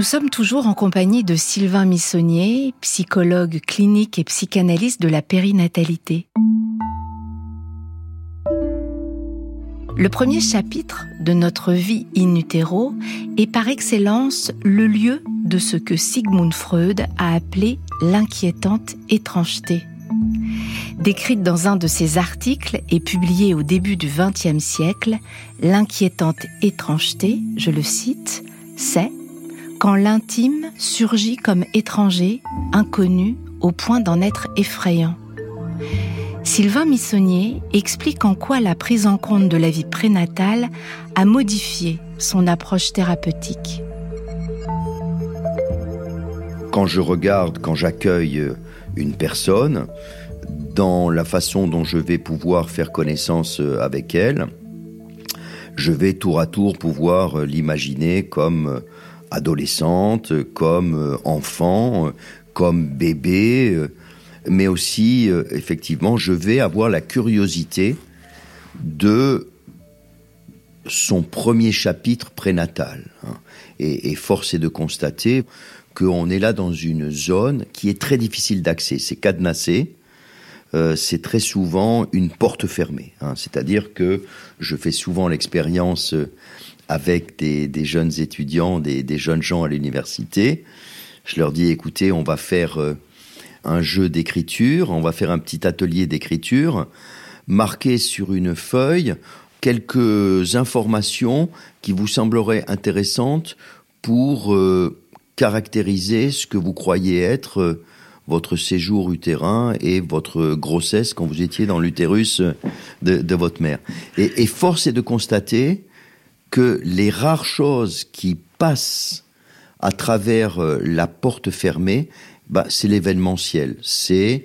Nous sommes toujours en compagnie de Sylvain Missonnier, psychologue clinique et psychanalyste de la périnatalité. Le premier chapitre de notre vie in utero est par excellence le lieu de ce que Sigmund Freud a appelé l'inquiétante étrangeté. Décrite dans un de ses articles et publiée au début du XXe siècle, l'inquiétante étrangeté, je le cite, c'est quand l'intime surgit comme étranger, inconnu, au point d'en être effrayant. Sylvain Missonnier explique en quoi la prise en compte de la vie prénatale a modifié son approche thérapeutique. Quand je regarde, quand j'accueille une personne, dans la façon dont je vais pouvoir faire connaissance avec elle, je vais tour à tour pouvoir l'imaginer comme adolescente, comme euh, enfant, euh, comme bébé, euh, mais aussi, effectivement, je vais avoir la curiosité de son premier chapitre prénatal. Hein. Et, force est de constater qu'on est là dans une zone qui est très difficile d'accès. C'est cadenassé. c'est très souvent une porte fermée. Hein. C'est-à-dire que je fais souvent l'expérience avec des, jeunes étudiants, des, jeunes gens à l'université. Je leur dis, écoutez, on va faire euh, un jeu d'écriture, on va faire un petit atelier d'écriture, marquer sur une feuille quelques informations qui vous sembleraient intéressantes pour euh, caractériser ce que vous croyez être euh, votre séjour utérin et votre grossesse quand vous étiez dans l'utérus de, votre mère. Et, et force est de constater que les rares choses qui passent à travers euh, la porte fermée, bah, c'est l'événementiel. C'est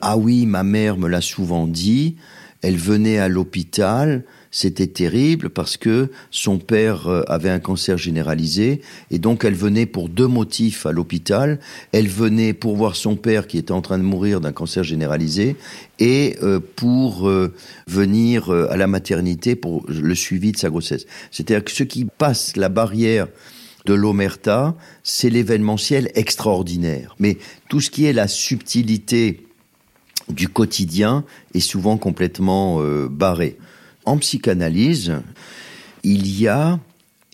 ah oui, ma mère me l'a souvent dit, elle venait à l'hôpital, c'était terrible parce que son père euh, avait un cancer généralisé et donc elle venait pour deux motifs à l'hôpital. Elle venait pour voir son père qui était en train de mourir d'un cancer généralisé et euh, pour euh, venir à la maternité pour le suivi de sa grossesse. C'est-à-dire que ce qui passe la barrière de l'omerta, c'est l'événementiel extraordinaire. Mais tout ce qui est la subtilité du quotidien est souvent complètement barré en psychanalyse, il y a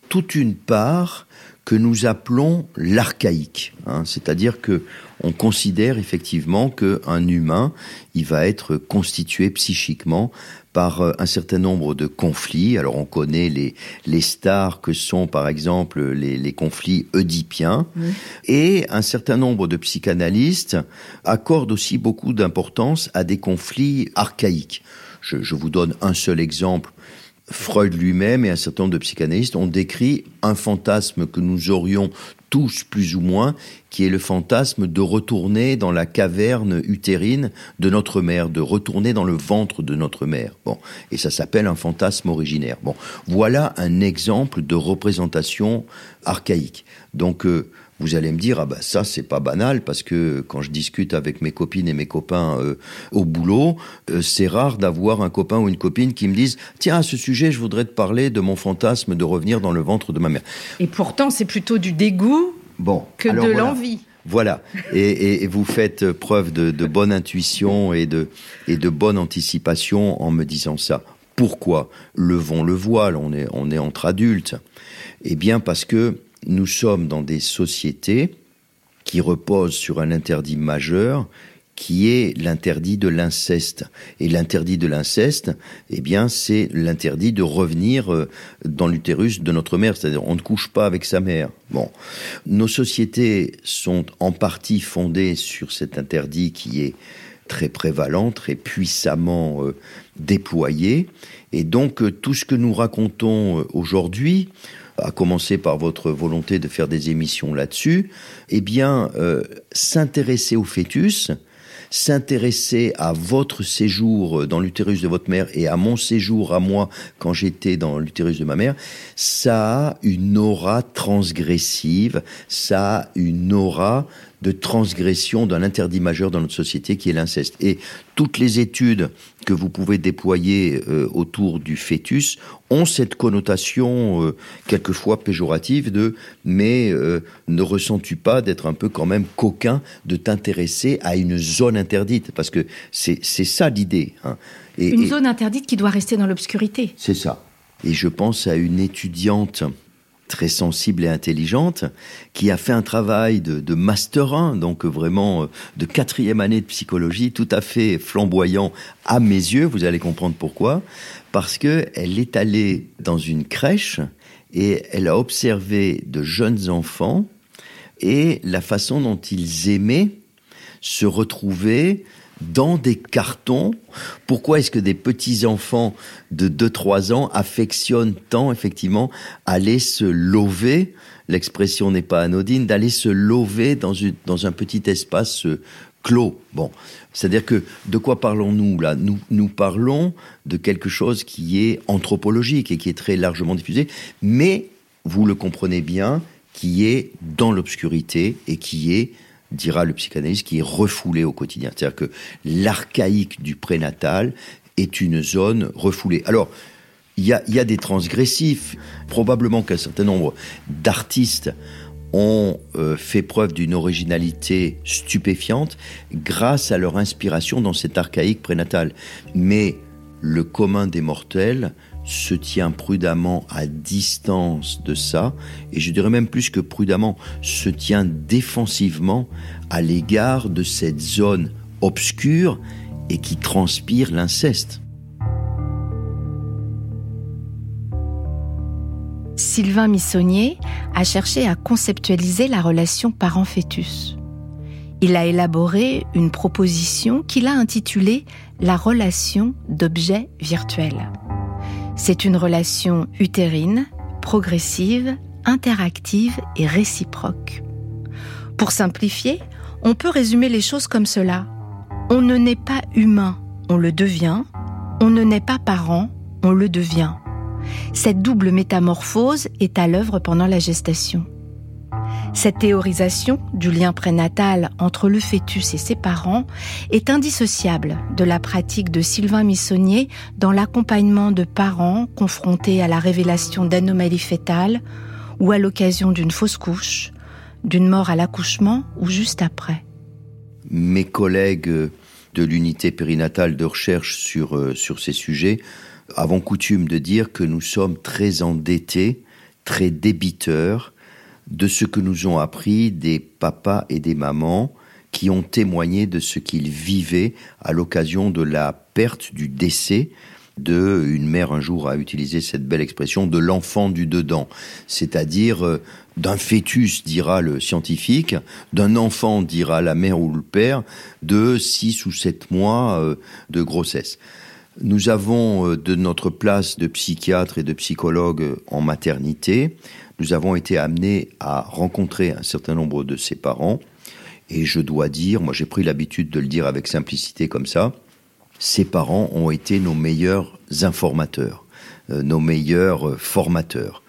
toute une part que nous appelons l'archaïque, hein. c'est-à-dire que on considère effectivement qu'un humain, il va être constitué psychiquement par euh, un certain nombre de conflits. Alors on connaît les, les stars que sont par exemple les, les conflits oedipiens. Et un certain nombre de psychanalystes accordent aussi beaucoup d'importance à des conflits archaïques. Je, vous donne un seul exemple. Freud lui-même et un certain nombre de psychanalystes ont décrit un fantasme que nous aurions tous plus ou moins, qui est le fantasme de retourner dans la caverne utérine de notre mère, de retourner dans le ventre de notre mère. Bon, et ça s'appelle un fantasme originaire. Bon, voilà un exemple de représentation archaïque. Donc euh, vous allez me dire ah bah ça c'est pas banal parce que quand je discute avec mes copines et mes copains euh, au boulot, euh, c'est rare d'avoir un copain ou une copine qui me disent tiens à ce sujet je voudrais te parler de mon fantasme de revenir dans le ventre de ma mère. Et pourtant c'est plutôt du dégoût bon, que de l'envie. Voilà, et, vous faites preuve de, bonne intuition et de, et de bonne anticipation en me disant ça. Pourquoi? Levons le voile, on est, on est entre adultes. Eh bien parce que nous sommes dans des sociétés qui reposent sur un interdit majeur qui est l'interdit de l'inceste. Et l'interdit de l'inceste, eh bien, c'est l'interdit de revenir euh, dans l'utérus de notre mère, c'est-à-dire on ne couche pas avec sa mère. Bon, nos sociétés sont en partie fondées sur cet interdit qui est très prévalent, très puissamment euh, déployé. Et donc, euh, tout ce que nous racontons aujourd'hui, à commencer par votre volonté de faire des émissions là-dessus, eh bien, s'intéresser au fœtus, s'intéresser à votre séjour dans l'utérus de votre mère et à mon séjour à moi quand j'étais dans l'utérus de ma mère, ça a une aura transgressive, ça a une aura de transgression d'un interdit majeur dans notre société qui est l'inceste. Et toutes les études que vous pouvez déployer euh, autour du fœtus ont cette connotation euh, quelquefois péjorative de mais euh, ne ressens-tu pas d'être un peu quand même coquin de t'intéresser à une zone interdite? Parce que c'est ça l'idée. Hein. une zone interdite qui doit rester dans l'obscurité. C'est ça. Et je pense à une étudiante très sensible et intelligente, qui a fait un travail de, master 1, donc vraiment euh, de quatrième année de psychologie, tout à fait flamboyant à mes yeux. Vous allez comprendre pourquoi. Parce que elle est allée dans une crèche et elle a observé de jeunes enfants et la façon dont ils aimaient se retrouver dans des cartons. Pourquoi est-ce que des petits-enfants de 2-3 ans affectionnent tant, effectivement, aller se lever L'expression n'est pas anodine, d'aller se lever dans, dans un petit espace clos? Bon, c'est-à-dire que de quoi parlons-nous là? Nous, nous parlons de quelque chose qui est anthropologique et qui est très largement diffusé, mais vous le comprenez bien, qui est dans l'obscurité et qui est dira le psychanalyste, qui est refoulé au quotidien. C'est-à-dire que l'archaïque du prénatal est une zone refoulée. Alors, il y a, des transgressifs. Probablement qu'un certain nombre d'artistes ont euh, fait preuve d'une originalité stupéfiante grâce à leur inspiration dans cet archaïque prénatal. Mais le commun des mortels se tient prudemment à distance de ça, et je dirais même plus que prudemment, se tient défensivement à l'égard de cette zone obscure et qui transpire l'inceste. Sylvain Missonnier a cherché à conceptualiser la relation parent-fœtus. Il a élaboré une proposition qu'il a intitulée La relation d'objet virtuel. C'est une relation utérine, progressive, interactive et réciproque. Pour simplifier, on peut résumer les choses comme cela. On ne naît pas humain, on le devient. On ne naît pas parent, on le devient. Cette double métamorphose est à l'œuvre pendant la gestation. Cette théorisation du lien prénatal entre le fœtus et ses parents est indissociable de la pratique de Sylvain Missonnier dans l'accompagnement de parents confrontés à la révélation d'anomalies fétales ou à l'occasion d'une fausse couche, d'une mort à l'accouchement ou juste après. Mes collègues de l'unité périnatale de recherche sur, euh, sur ces sujets avons coutume de dire que nous sommes très endettés, très débiteurs de ce que nous ont appris des papas et des mamans qui ont témoigné de ce qu'ils vivaient à l'occasion de la perte du décès de une mère un jour a utilisé cette belle expression de l'enfant du dedans, c'est-à-dire euh, d'un fœtus, dira le scientifique, d'un enfant, dira la mère ou le père, de six ou sept mois euh, de grossesse. Nous avons euh, de notre place de psychiatre et de psychologue en maternité, nous avons été amenés à rencontrer un certain nombre de ses parents. Et je dois dire, moi j'ai pris l'habitude de le dire avec simplicité comme ça, ses parents ont été nos meilleurs informateurs, euh, nos meilleurs euh, formateurs.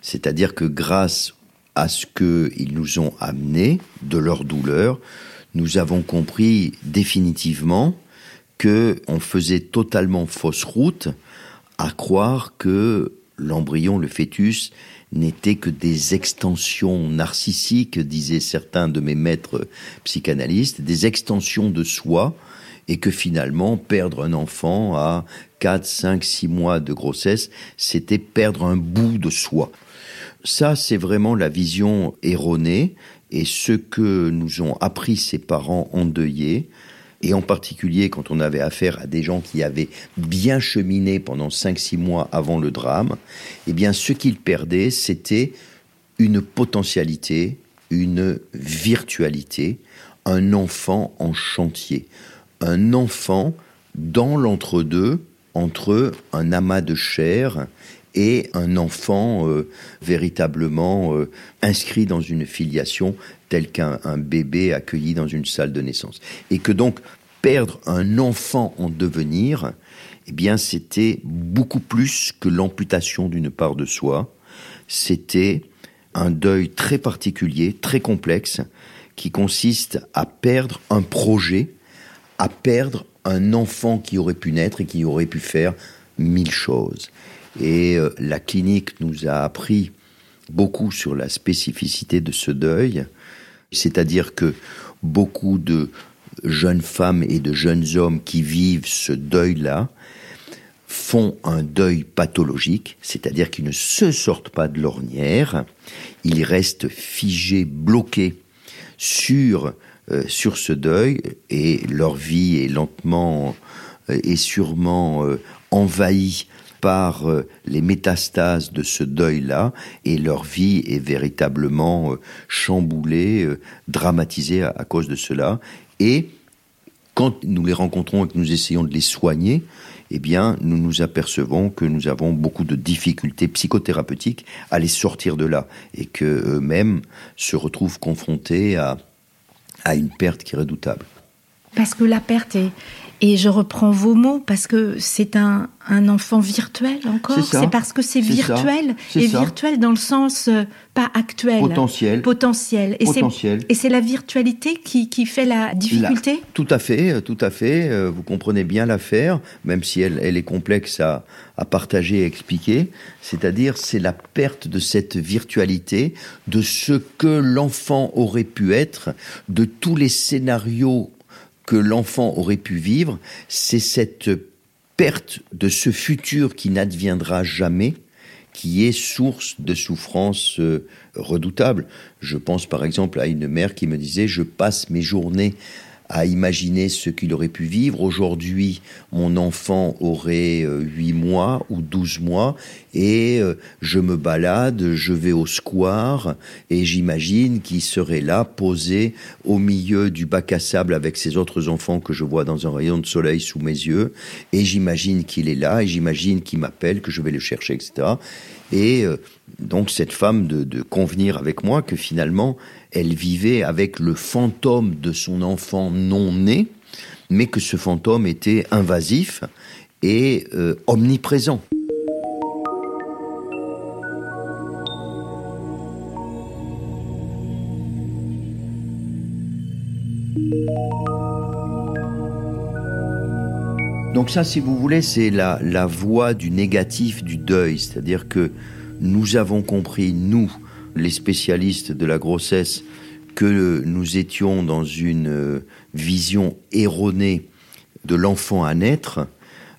C'est-à-dire que grâce à ce qu'ils nous ont amenés de leur douleur, nous avons compris définitivement que on faisait totalement fausse route à croire que l'embryon, le fœtus, n'étaient que des extensions narcissiques, disaient certains de mes maîtres psychanalystes, des extensions de soi, et que finalement, perdre un enfant à 4, 5, 6 mois de grossesse, c'était perdre un bout de soi. Ça, c'est vraiment la vision erronée et ce que nous ont appris ces parents endeuillés, et en particulier quand on avait affaire à des gens qui avaient bien cheminé pendant 5-6 mois avant le drame, eh bien ce qu'ils perdaient, c'était une potentialité, une virtualité, un enfant en chantier, un enfant dans l'entre-deux entre un amas de chair et un enfant euh, véritablement euh, inscrit dans une filiation telle qu'un bébé accueilli dans une salle de naissance. Et que donc perdre un enfant en devenir, eh bien c'était beaucoup plus que l'amputation d'une part de soi, c'était un deuil très particulier, très complexe, qui consiste à perdre un projet, à perdre un enfant qui aurait pu naître et qui aurait pu faire mille choses. Et euh, la clinique nous a appris beaucoup sur la spécificité de ce deuil, c'est-à-dire que beaucoup de jeunes femmes et de jeunes hommes qui vivent ce deuil-là font un deuil pathologique, c'est-à-dire qu'ils ne se sortent pas de l'ornière, ils restent figés, bloqués sur, euh, sur ce deuil, et leur vie est lentement euh, et sûrement envahie par euh, les métastases de ce deuil-là et leur vie est véritablement euh, chamboulée, euh, dramatisée à, cause de cela. Et quand nous les rencontrons et que nous essayons de les soigner, eh bien, nous nous apercevons que nous avons beaucoup de difficultés psychothérapeutiques à les sortir de là et qu'eux-mêmes se retrouvent confrontés à, à une perte qui est redoutable. Parce que la perte est, et je reprends vos mots parce que c'est un, un enfant virtuel encore. C'est parce que c'est virtuel et virtuel dans le sens euh, pas actuel. Potentiel. Potentiel. Et c'est la virtualité qui, qui fait la difficulté. tout à fait, euh, tout à fait. Euh, vous comprenez bien l'affaire, même si elle, elle est complexe à, à partager et expliquer. C'est-à-dire, c'est la perte de cette virtualité, de ce que l'enfant aurait pu être, de tous les scénarios que l'enfant aurait pu vivre, c'est cette perte de ce futur qui n'adviendra jamais qui est source de souffrances euh, redoutables. Je pense par exemple à une mère qui me disait je passe mes journées à imaginer ce qu'il aurait pu vivre. Aujourd'hui, mon enfant aurait euh, huit mois ou 12 mois et euh, je me balade, je vais au square et j'imagine qu'il serait là, posé au milieu du bac à sable avec ses autres enfants que je vois dans un rayon de soleil sous mes yeux et j'imagine qu'il est là et j'imagine qu'il m'appelle, que je vais le chercher, etc. Et euh, donc cette femme de, convenir avec moi que finalement elle vivait avec le fantôme de son enfant non né, mais que ce fantôme était invasif et euh, omniprésent. Donc ça, si vous voulez, c'est la, la voie du négatif du deuil, c'est-à-dire que nous avons compris, nous, les spécialistes de la grossesse que nous étions dans une euh, vision erronée de l'enfant à naître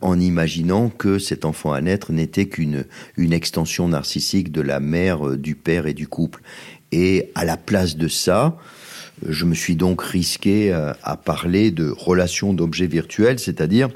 en imaginant que cet enfant à naître n'était qu'une une extension narcissique de la mère, euh, du père et du couple. Et à la place de ça, je me suis donc risqué à parler de relation d'objets virtuels, c'est-à-dire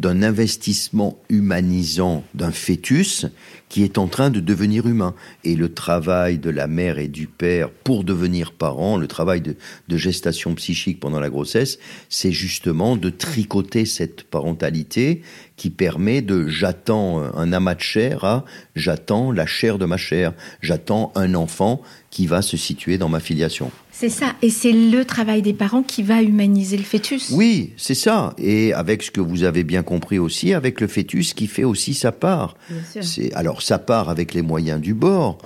d'un investissement humanisant d'un fœtus qui est en train de devenir humain. Et le travail de la mère et du père pour devenir parents, le travail de, gestation psychique pendant la grossesse, c'est justement de tricoter cette parentalité qui permet de j'attends un amas de chair à j'attends la chair de ma chair, j'attends un enfant qui va se situer dans ma filiation. C'est ça, et c'est le travail des parents qui va humaniser le fœtus. Oui, c'est ça, et avec ce que vous avez bien compris aussi, avec le fœtus qui fait aussi sa part. C'est alors sa part avec les moyens du bord.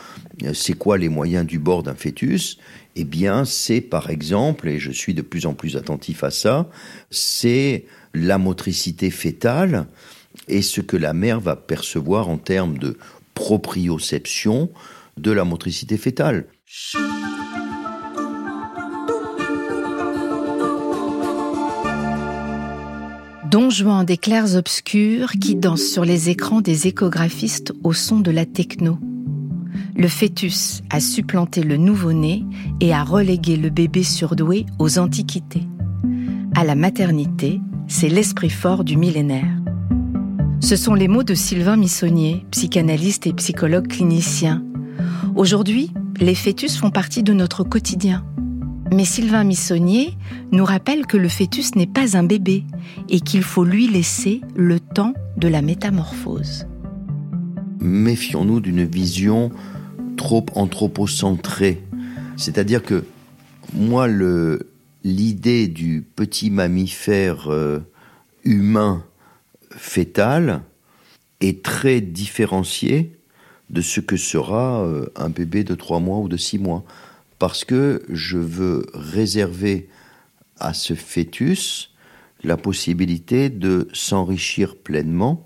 C'est quoi les moyens du bord d'un fœtus? Eh bien, c'est par exemple, et je suis de plus en plus attentif à ça, c'est la motricité fétale et ce que la mère va percevoir en termes de proprioception de la motricité fétale. Don des clairs obscurs qui dansent sur les écrans des échographistes au son de la techno. Le fœtus a supplanté le nouveau-né et a relégué le bébé surdoué aux antiquités. À la maternité, c'est l'esprit fort du millénaire. Ce sont les mots de Sylvain Missonnier, psychanalyste et psychologue clinicien. Aujourd'hui, les fœtus font partie de notre quotidien. Mais Sylvain Missonnier nous rappelle que le fœtus n'est pas un bébé et qu'il faut lui laisser le temps de la métamorphose. Méfions-nous d'une vision trop anthropocentrée. C'est-à-dire que moi, l'idée du petit mammifère euh, humain fœtal est très différenciée de ce que sera euh, un bébé de trois mois ou de six mois parce que je veux réserver à ce fœtus la possibilité de s'enrichir pleinement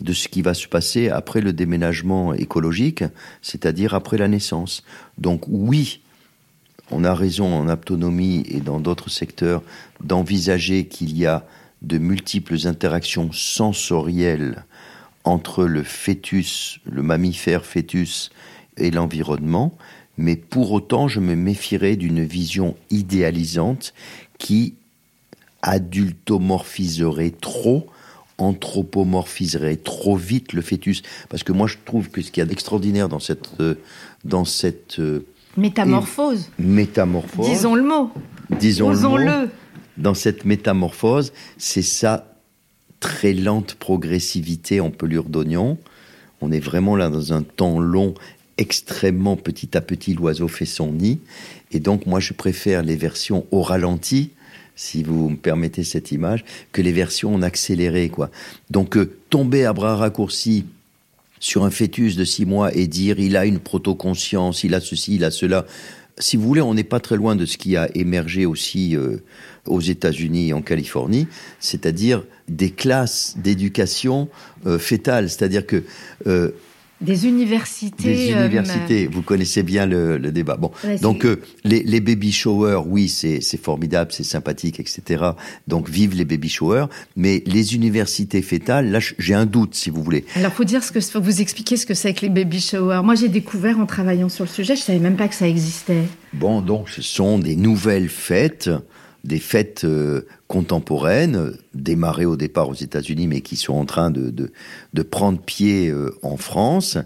de ce qui va se passer après le déménagement écologique, c'est-à-dire après la naissance. Donc oui, on a raison en autonomie et dans d'autres secteurs d'envisager qu'il y a de multiples interactions sensorielles entre le fœtus, le mammifère fœtus et l'environnement, mais pour autant je me méfierais d'une vision idéalisante qui adultomorphiserait trop, anthropomorphiserait trop vite le fœtus. Parce que moi je trouve que ce qu'il y a d'extraordinaire dans cette... Euh, dans cette euh, métamorphose. Métamorphose. Disons le mot. Disons le Dans cette métamorphose, c'est ça très lente progressivité en pelure d'oignon. On est vraiment là dans un temps long extrêmement petit à petit, l'oiseau fait son nid. Et donc, moi, je préfère les versions au ralenti, si vous me permettez cette image, que les versions en accéléré, quoi. Donc, euh, tomber à bras raccourcis sur un fœtus de six mois et dire il a une protoconscience, il a ceci, il a cela. Si vous voulez, on n'est pas très loin de ce qui a émergé aussi euh, aux États-Unis et en Californie, c'est-à-dire des classes d'éducation euh, c'est-à-dire que des universités. Des euh, universités. vous connaissez bien le, débat. Bon, donc euh, les, les, baby showers, oui, c'est formidable, c'est sympathique, etc. Donc vive les baby showers. Mais les universités fétales, là, j'ai un doute, si vous voulez. Alors, faut dire ce que, faut vous expliquer ce que c'est que les baby showers. Moi, j'ai découvert en travaillant sur le sujet, je savais même pas que ça existait. Bon, donc, ce sont des nouvelles fêtes des fêtes euh, contemporaines, démarrées au départ aux États-Unis, mais qui sont en train de, de, prendre pied euh, en France,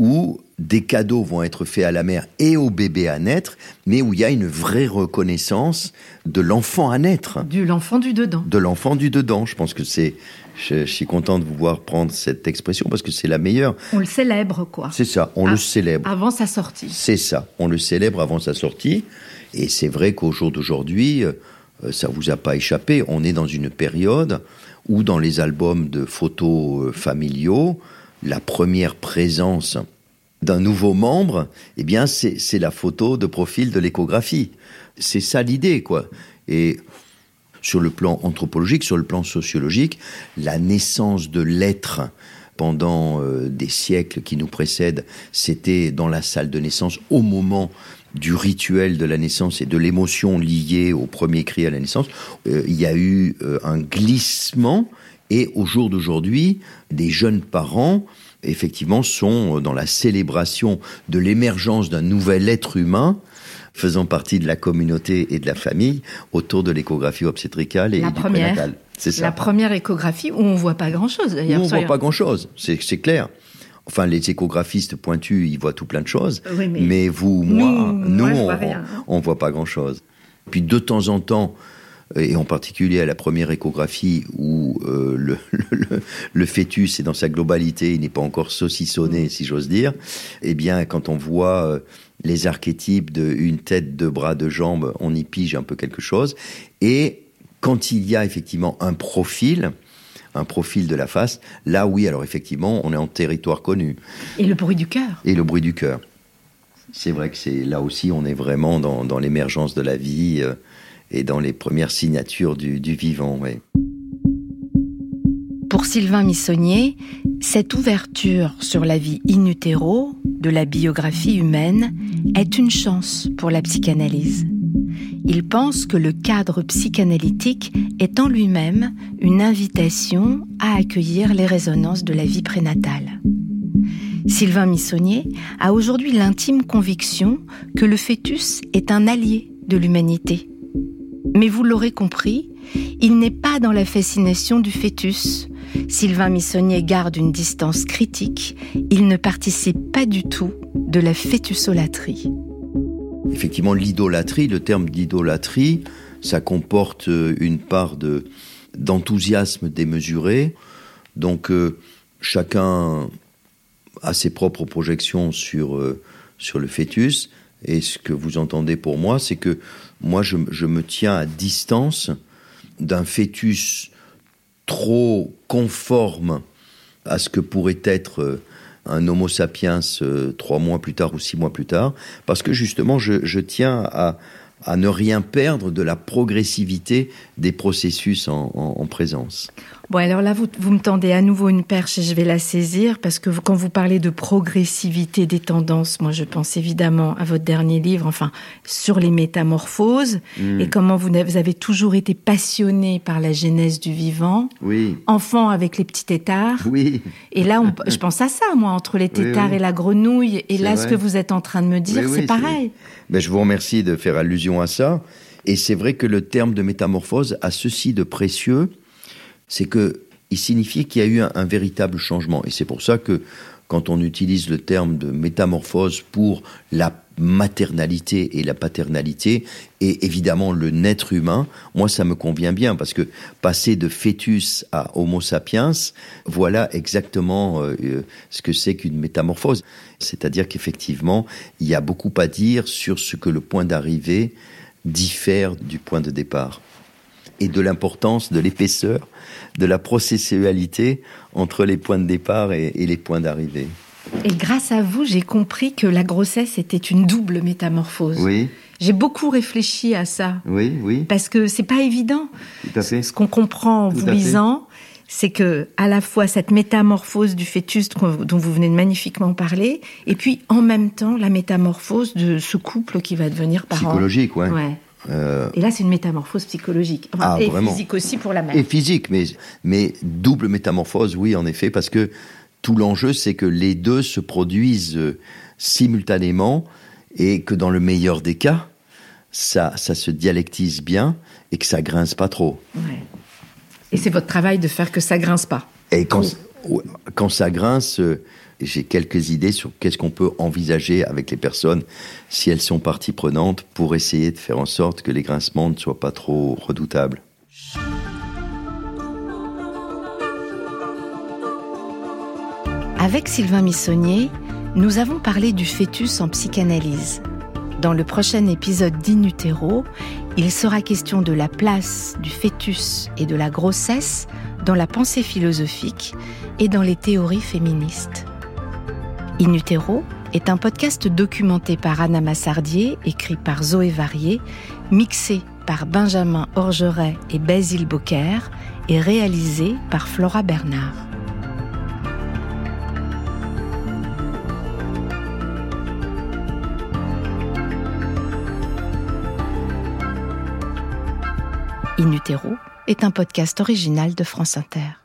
où des cadeaux vont être faits à la mère et au bébé à naître, mais où il y a une vraie reconnaissance de l'enfant à naître. De l'enfant du dedans. De l'enfant du dedans. Je pense que c'est. Je, suis content de vous voir prendre cette expression parce que c'est la meilleure. On le célèbre, quoi. C'est ça, on le célèbre. Avant sa sortie. C'est ça, on le célèbre avant sa sortie. Et c'est vrai qu'au jour d'aujourd'hui, euh, ça vous a pas échappé, on est dans une période où dans les albums de photos euh, familiaux, la première présence d'un nouveau membre, eh bien, c'est la photo de profil de l'échographie. C'est ça l'idée, quoi. Et sur le plan anthropologique, sur le plan sociologique, la naissance de l'être pendant euh, des siècles qui nous précèdent, c'était dans la salle de naissance au moment du rituel de la naissance et de l'émotion liée au premier cri à la naissance, euh, il y a eu euh, un glissement et au jour d'aujourd'hui, des jeunes parents effectivement sont dans la célébration de l'émergence d'un nouvel être humain faisant partie de la communauté et de la famille autour de l'échographie obstétricale et la du première, C'est ça. La première échographie où on voit pas grand-chose d'ailleurs. On voit pas grand-chose, c'est clair. Enfin, les échographistes pointus, ils voient tout plein de choses. mais... vous, moi, nous, on, ne voit pas grand-chose. Puis de temps en temps, et en particulier à la première échographie où euh, le, le, fœtus est dans sa globalité, il n'est pas encore saucissonné, mm. si j'ose dire, eh bien, quand on voit euh, les archétypes de une tête, deux bras, deux jambes, on y pige un peu quelque chose. Et quand il y a effectivement un profil, un profil de la face, là oui, alors effectivement, on est en territoire connu. Et le bruit du cœur. Et le bruit du cœur. C'est vrai que c'est là aussi, on est vraiment dans, l'émergence de la vie euh, et dans les premières signatures du, vivant. Pour Sylvain Missonnier, cette ouverture sur la vie in utero de la biographie humaine est une chance pour la psychanalyse. Il pense que le cadre psychanalytique est en lui-même une invitation à accueillir les résonances de la vie prénatale. Sylvain Missonnier a aujourd'hui l'intime conviction que le fœtus est un allié de l'humanité. Mais vous l'aurez compris, il n'est pas dans la fascination du fœtus. Sylvain Missonnier garde une distance critique. Il ne participe pas du tout de la fœtusolatrie. Effectivement, l'idolâtrie, le terme d'idolâtrie, ça comporte euh, une part de, d'enthousiasme démesuré. Donc, euh, chacun a ses propres projections sur, euh, sur le fœtus. Et ce que vous entendez pour moi, c'est que moi, je, je me tiens à distance d'un fœtus trop conforme à ce que pourrait être un Homo sapiens euh, trois mois plus tard ou six mois plus tard, parce que justement, je, tiens à, ne rien perdre de la progressivité des processus en, en présence. Bon, alors là, vous, vous, me tendez à nouveau une perche et je vais la saisir parce que quand vous parlez de progressivité des tendances, moi je pense évidemment à votre dernier livre, enfin, sur les métamorphoses mmh. et comment vous, vous, avez toujours été passionné par la genèse du vivant. Oui. Enfant avec les petits tétards. Oui. Et là, on, je pense à ça, moi, entre les oui, oui. et la grenouille. Et là, vrai. ce que vous êtes en train de me dire, c'est pareil. Ben, je vous remercie de faire allusion à ça. Et c'est vrai que le terme de métamorphose a ceci de précieux c'est que il signifiait qu'il y a eu un, véritable changement. Et c'est pour ça que quand on utilise le terme de métamorphose pour la maternalité et la paternalité, et évidemment le naître humain, moi ça me convient bien, parce que passer de fœtus à Homo sapiens, voilà exactement euh, ce que c'est qu'une métamorphose. C'est-à-dire qu'effectivement, il y a beaucoup à dire sur ce que le point d'arrivée diffère du point de départ et de l'importance de l'épaisseur, de la processualité entre les points de départ et, et les points d'arrivée. Et grâce à vous, j'ai compris que la grossesse était une double métamorphose. Oui. J'ai beaucoup réfléchi à ça. Oui, oui. Parce que c'est pas évident. Tout à fait. Ce qu'on comprend en Tout vous lisant, c'est que à la fois cette métamorphose du fœtus dont vous venez de magnifiquement parler, et puis en même temps la métamorphose de ce couple qui va devenir parent. Psychologique, ouais. ouais. Euh... Et là, c'est une métamorphose psychologique. Enfin, ah, et vraiment. physique aussi pour la mère. Et physique, mais, mais double métamorphose, oui, en effet, parce que tout l'enjeu, c'est que les deux se produisent euh, simultanément et que dans le meilleur des cas, ça, ça se dialectise bien et que ça grince pas trop. Ouais. Et c'est votre travail de faire que ça grince pas. Et quand, quand ça grince, euh, j'ai quelques idées sur qu'est-ce qu'on peut envisager avec les personnes si elles sont partie prenante pour essayer de faire en sorte que les grincements ne soient pas trop redoutables. Avec Sylvain Missonnier, nous avons parlé du fœtus en psychanalyse. Dans le prochain épisode d'Inutero, il sera question de la place du fœtus et de la grossesse dans la pensée philosophique et dans les théories féministes. In Utero est un podcast documenté par Anna Massardier, écrit par Zoé Varier, mixé par Benjamin Orgeret et Basile Bocquer et réalisé par Flora Bernard. In Utero est un podcast original de France Inter.